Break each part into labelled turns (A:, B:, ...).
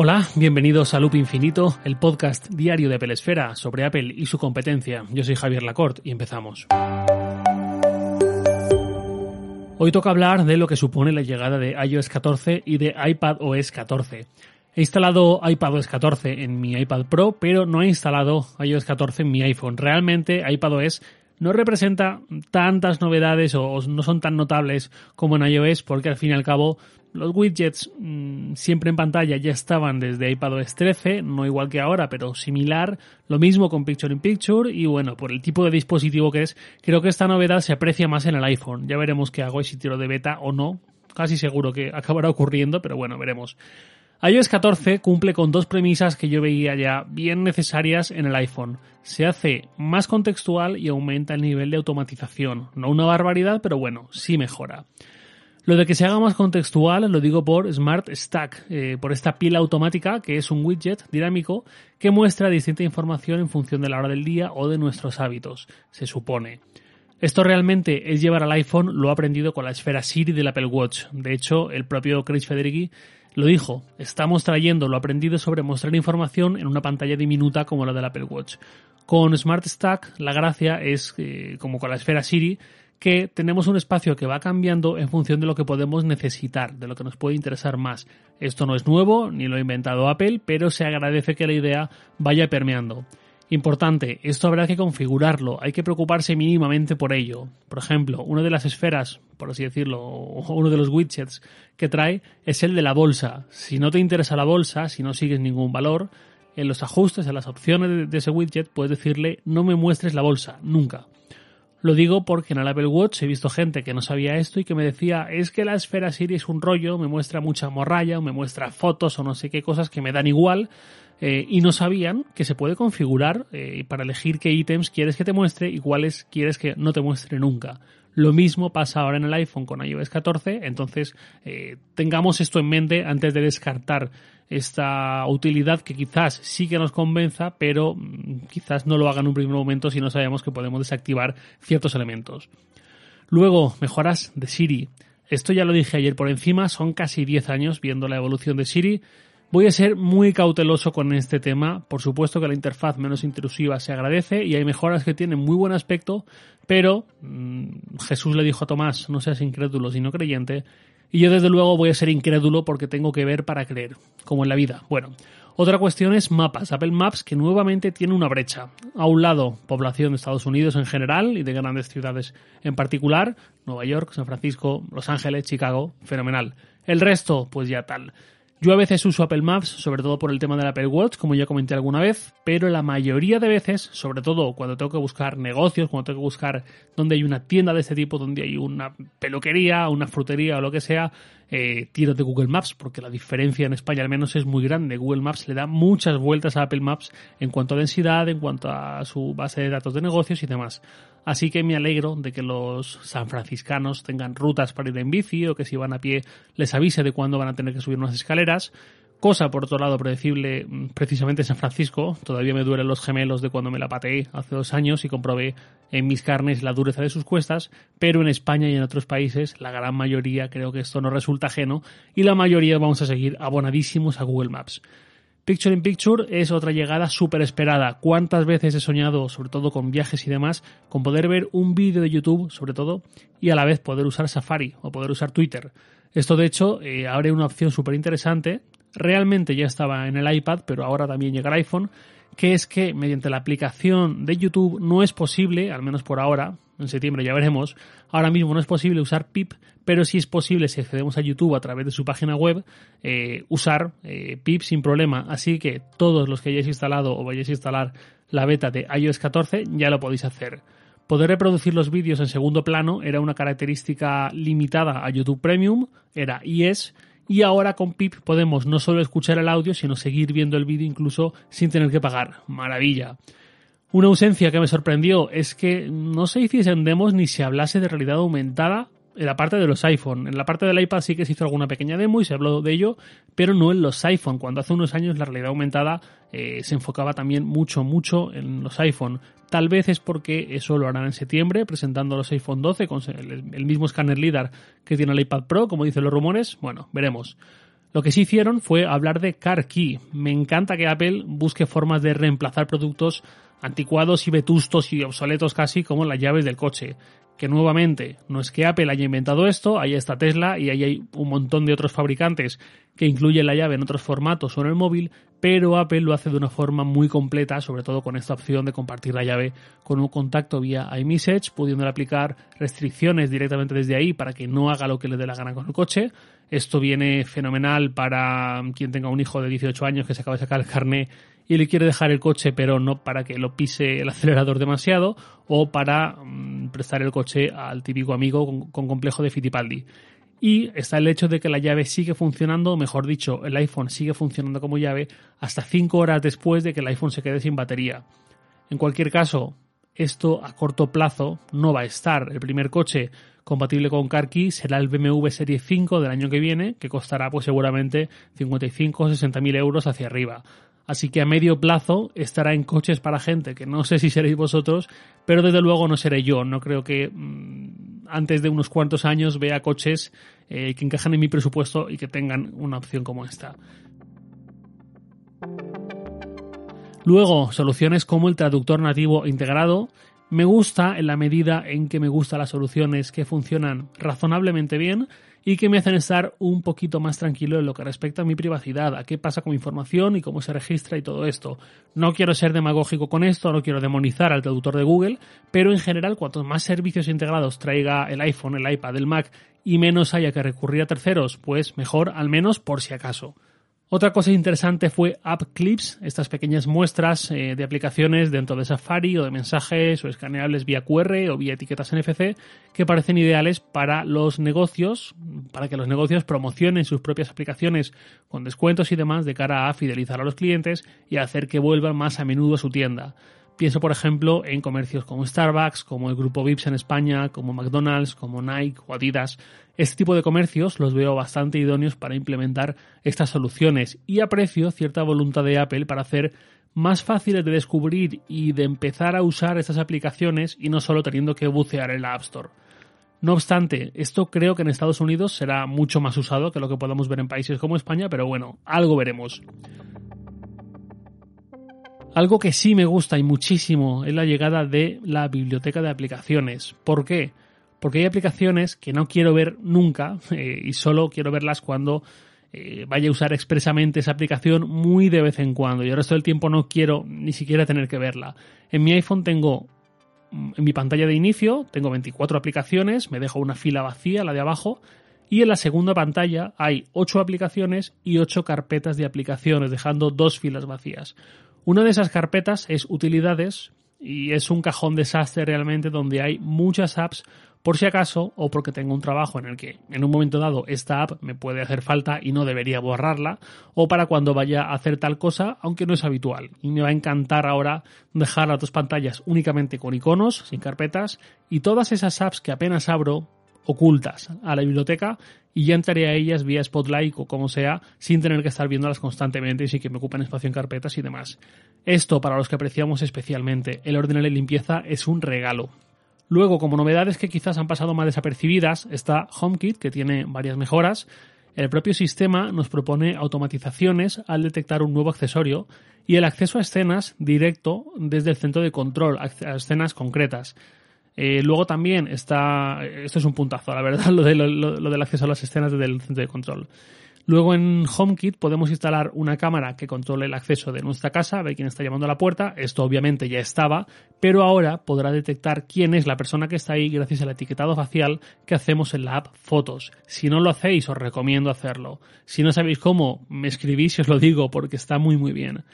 A: Hola, bienvenidos a Loop Infinito, el podcast diario de Apple Esfera sobre Apple y su competencia. Yo soy Javier Lacorte y empezamos. Hoy toca hablar de lo que supone la llegada de iOS 14 y de iPadOS 14. He instalado iPadOS 14 en mi iPad Pro, pero no he instalado iOS 14 en mi iPhone. Realmente iPadOS no representa tantas novedades o no son tan notables como en iOS porque al fin y al cabo los widgets mm, siempre en pantalla ya estaban desde iPadOS 13, no igual que ahora, pero similar. Lo mismo con Picture in Picture y bueno, por el tipo de dispositivo que es, creo que esta novedad se aprecia más en el iPhone. Ya veremos qué hago y si tiro de beta o no. Casi seguro que acabará ocurriendo, pero bueno, veremos iOS 14 cumple con dos premisas que yo veía ya bien necesarias en el iPhone. Se hace más contextual y aumenta el nivel de automatización. No una barbaridad, pero bueno, sí mejora. Lo de que se haga más contextual lo digo por Smart Stack, eh, por esta pila automática que es un widget dinámico que muestra distinta información en función de la hora del día o de nuestros hábitos, se supone. Esto realmente es llevar al iPhone, lo aprendido con la esfera Siri del Apple Watch. De hecho, el propio Chris Federighi lo dijo, estamos trayendo lo aprendido sobre mostrar información en una pantalla diminuta como la del Apple Watch. Con Smart Stack la gracia es, eh, como con la esfera Siri, que tenemos un espacio que va cambiando en función de lo que podemos necesitar, de lo que nos puede interesar más. Esto no es nuevo, ni lo ha inventado Apple, pero se agradece que la idea vaya permeando. Importante, esto habrá que configurarlo, hay que preocuparse mínimamente por ello. Por ejemplo, una de las esferas, por así decirlo, o uno de los widgets que trae es el de la bolsa. Si no te interesa la bolsa, si no sigues ningún valor, en los ajustes, en las opciones de ese widget, puedes decirle no me muestres la bolsa, nunca. Lo digo porque en el Apple Watch he visto gente que no sabía esto y que me decía es que la esfera Siri es un rollo, me muestra mucha morralla o me muestra fotos o no sé qué cosas que me dan igual eh, y no sabían que se puede configurar eh, para elegir qué ítems quieres que te muestre y cuáles quieres que no te muestre nunca. Lo mismo pasa ahora en el iPhone con iOS 14, entonces eh, tengamos esto en mente antes de descartar esta utilidad que quizás sí que nos convenza, pero mm, quizás no lo haga en un primer momento si no sabemos que podemos desactivar ciertos elementos. Luego, mejoras de Siri. Esto ya lo dije ayer por encima, son casi 10 años viendo la evolución de Siri. Voy a ser muy cauteloso con este tema. Por supuesto que la interfaz menos intrusiva se agradece y hay mejoras que tienen muy buen aspecto, pero mm, Jesús le dijo a Tomás, no seas incrédulo sino creyente, y yo desde luego voy a ser incrédulo porque tengo que ver para creer, como en la vida. Bueno, otra cuestión es mapas. Apple Maps que nuevamente tiene una brecha. A un lado, población de Estados Unidos en general y de grandes ciudades en particular, Nueva York, San Francisco, Los Ángeles, Chicago, fenomenal. El resto, pues ya tal. Yo a veces uso Apple Maps, sobre todo por el tema del Apple Watch, como ya comenté alguna vez, pero la mayoría de veces, sobre todo cuando tengo que buscar negocios, cuando tengo que buscar donde hay una tienda de este tipo, donde hay una peluquería, una frutería o lo que sea, eh, tiro de Google Maps, porque la diferencia en España al menos es muy grande. Google Maps le da muchas vueltas a Apple Maps en cuanto a densidad, en cuanto a su base de datos de negocios y demás. Así que me alegro de que los sanfranciscanos tengan rutas para ir en bici o que si van a pie les avise de cuándo van a tener que subir unas escaleras. Cosa, por otro lado, predecible mm, precisamente en San Francisco. Todavía me duelen los gemelos de cuando me la pateé hace dos años y comprobé en mis carnes la dureza de sus cuestas, pero en España y en otros países, la gran mayoría creo que esto no resulta ajeno y la mayoría vamos a seguir abonadísimos a Google Maps. Picture in Picture es otra llegada súper esperada. ¿Cuántas veces he soñado, sobre todo con viajes y demás, con poder ver un vídeo de YouTube, sobre todo, y a la vez poder usar Safari o poder usar Twitter? Esto, de hecho, eh, abre una opción súper interesante. Realmente ya estaba en el iPad, pero ahora también llega el iPhone, que es que mediante la aplicación de YouTube no es posible, al menos por ahora, en septiembre ya veremos. Ahora mismo no es posible usar PIP, pero sí es posible, si accedemos a YouTube a través de su página web, eh, usar eh, PIP sin problema. Así que todos los que hayáis instalado o vayáis a instalar la beta de iOS 14 ya lo podéis hacer. Poder reproducir los vídeos en segundo plano era una característica limitada a YouTube Premium, era IS, y ahora con PIP podemos no solo escuchar el audio, sino seguir viendo el vídeo incluso sin tener que pagar. Maravilla. Una ausencia que me sorprendió es que no se hiciesen demos ni se hablase de realidad aumentada en la parte de los iPhone. En la parte del iPad sí que se hizo alguna pequeña demo y se habló de ello, pero no en los iPhone, cuando hace unos años la realidad aumentada eh, se enfocaba también mucho, mucho en los iPhone. Tal vez es porque eso lo harán en septiembre, presentando los iPhone 12 con el, el mismo escáner LIDAR que tiene el iPad Pro, como dicen los rumores. Bueno, veremos. Lo que sí hicieron fue hablar de Car Key. Me encanta que Apple busque formas de reemplazar productos anticuados y vetustos y obsoletos casi como las llaves del coche. Que nuevamente, no es que Apple haya inventado esto, ahí está Tesla y ahí hay un montón de otros fabricantes que incluyen la llave en otros formatos o en el móvil, pero Apple lo hace de una forma muy completa, sobre todo con esta opción de compartir la llave con un contacto vía iMessage, pudiendo aplicar restricciones directamente desde ahí para que no haga lo que le dé la gana con el coche. Esto viene fenomenal para quien tenga un hijo de 18 años que se acaba de sacar el carné y le quiere dejar el coche pero no para que lo pise el acelerador demasiado o para mm, prestar el coche al típico amigo con, complejo de Fittipaldi. Y está el hecho de que la llave sigue funcionando, o mejor dicho, el iPhone sigue funcionando como llave hasta 5 horas después de que el iPhone se quede sin batería. En cualquier caso, esto a corto plazo no va a estar. El primer coche compatible con CarKey será el BMW Serie 5 del año que viene, que costará pues seguramente 55 o 60 mil euros hacia arriba. Así que a medio plazo estará en coches para gente que no sé si seréis vosotros, pero desde luego no seré yo. No creo que mm, antes de unos cuantos años vea coches eh, que encajan en mi presupuesto y que tengan una opción como esta. Luego, soluciones como el traductor nativo integrado. Me gusta en la medida en que me gustan las soluciones que funcionan razonablemente bien y que me hacen estar un poquito más tranquilo en lo que respecta a mi privacidad, a qué pasa con mi información y cómo se registra y todo esto. No quiero ser demagógico con esto, no quiero demonizar al traductor de Google, pero en general cuanto más servicios integrados traiga el iPhone, el iPad, el Mac y menos haya que recurrir a terceros, pues mejor al menos por si acaso. Otra cosa interesante fue App Clips, estas pequeñas muestras eh, de aplicaciones dentro de Safari o de mensajes o escaneables vía QR o vía etiquetas NFC que parecen ideales para los negocios, para que los negocios promocionen sus propias aplicaciones con descuentos y demás de cara a fidelizar a los clientes y hacer que vuelvan más a menudo a su tienda. Pienso, por ejemplo, en comercios como Starbucks, como el Grupo Vips en España, como McDonald's, como Nike o Adidas. Este tipo de comercios los veo bastante idóneos para implementar estas soluciones y aprecio cierta voluntad de Apple para hacer más fáciles de descubrir y de empezar a usar estas aplicaciones y no solo teniendo que bucear en la App Store. No obstante, esto creo que en Estados Unidos será mucho más usado que lo que podamos ver en países como España, pero bueno, algo veremos. Algo que sí me gusta y muchísimo es la llegada de la biblioteca de aplicaciones. ¿Por qué? Porque hay aplicaciones que no quiero ver nunca eh, y solo quiero verlas cuando eh, vaya a usar expresamente esa aplicación muy de vez en cuando. Y el resto del tiempo no quiero ni siquiera tener que verla. En mi iPhone tengo mm, en mi pantalla de inicio tengo 24 aplicaciones, me dejo una fila vacía, la de abajo, y en la segunda pantalla hay 8 aplicaciones y 8 carpetas de aplicaciones, dejando dos filas vacías. Una de esas carpetas es utilidades y es un cajón desastre realmente donde hay muchas apps por si acaso o porque tengo un trabajo en el que en un momento dado esta app me puede hacer falta y no debería borrarla o para cuando vaya a hacer tal cosa aunque no es habitual. Y me va a encantar ahora dejar las dos pantallas únicamente con iconos sin carpetas y todas esas apps que apenas abro ocultas a la biblioteca y ya entraré a ellas vía Spotlight o como sea, sin tener que estar viéndolas constantemente y sin que me ocupen espacio en carpetas y demás. Esto, para los que apreciamos especialmente el orden de limpieza, es un regalo. Luego, como novedades que quizás han pasado más desapercibidas, está HomeKit, que tiene varias mejoras. El propio sistema nos propone automatizaciones al detectar un nuevo accesorio y el acceso a escenas directo desde el centro de control, a escenas concretas. Eh, luego también está, esto es un puntazo, la verdad, lo, de, lo, del acceso a las escenas desde el centro de control. Luego en HomeKit podemos instalar una cámara que controle el acceso de nuestra casa, ver quién está llamando a la puerta. Esto obviamente ya estaba, pero ahora podrá detectar quién es la persona que está ahí gracias al etiquetado facial que hacemos en la app Fotos. Si no lo hacéis, os recomiendo hacerlo. Si no sabéis cómo, me escribís y os lo digo porque está muy muy bien.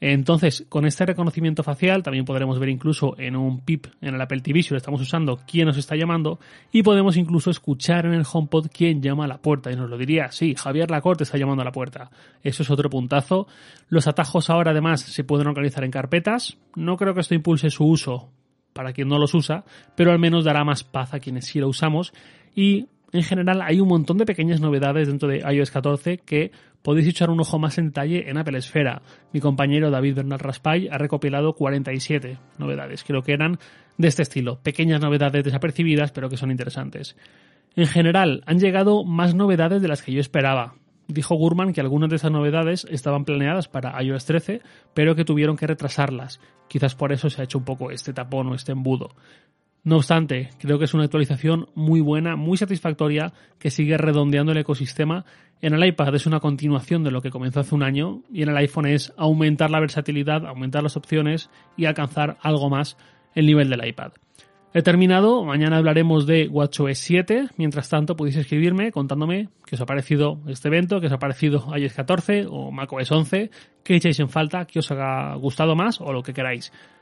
A: Entonces, con este reconocimiento facial también podremos ver incluso en un PIP en el Apple TV lo estamos usando quién nos está llamando y podemos incluso escuchar en el HomePod quién llama a la puerta y nos lo diría, sí, Javier Lacorte está llamando a la puerta. Eso es otro puntazo. Los atajos ahora además se pueden organizar en carpetas. No creo que esto impulse su uso para quien no los usa, pero al menos dará más paz a quienes sí lo usamos y en general hay un montón de pequeñas novedades dentro de iOS 14 que podéis echar un ojo más en detalle en Apple Esfera. Mi compañero David Bernal Raspay ha recopilado 47 novedades. Creo que eran de este estilo, pequeñas novedades desapercibidas pero que son interesantes. En general, han llegado más novedades de las que yo esperaba. dijo Gurman que algunas de esas novedades estaban planeadas para iOS 13, pero que tuvieron que retrasarlas. Quizás por eso se ha hecho un poco este tapón o este embudo. No obstante, creo que es una actualización muy buena, muy satisfactoria, que sigue redondeando el ecosistema. En el iPad es una continuación de lo que comenzó hace un año y en el iPhone es aumentar la versatilidad, aumentar las opciones y alcanzar algo más el nivel del iPad. He terminado, mañana hablaremos de WatchOS 7, mientras tanto podéis escribirme contándome qué os ha parecido este evento, qué os ha parecido iOS 14 o macOS 11, qué echáis en falta, qué os ha gustado más o lo que queráis.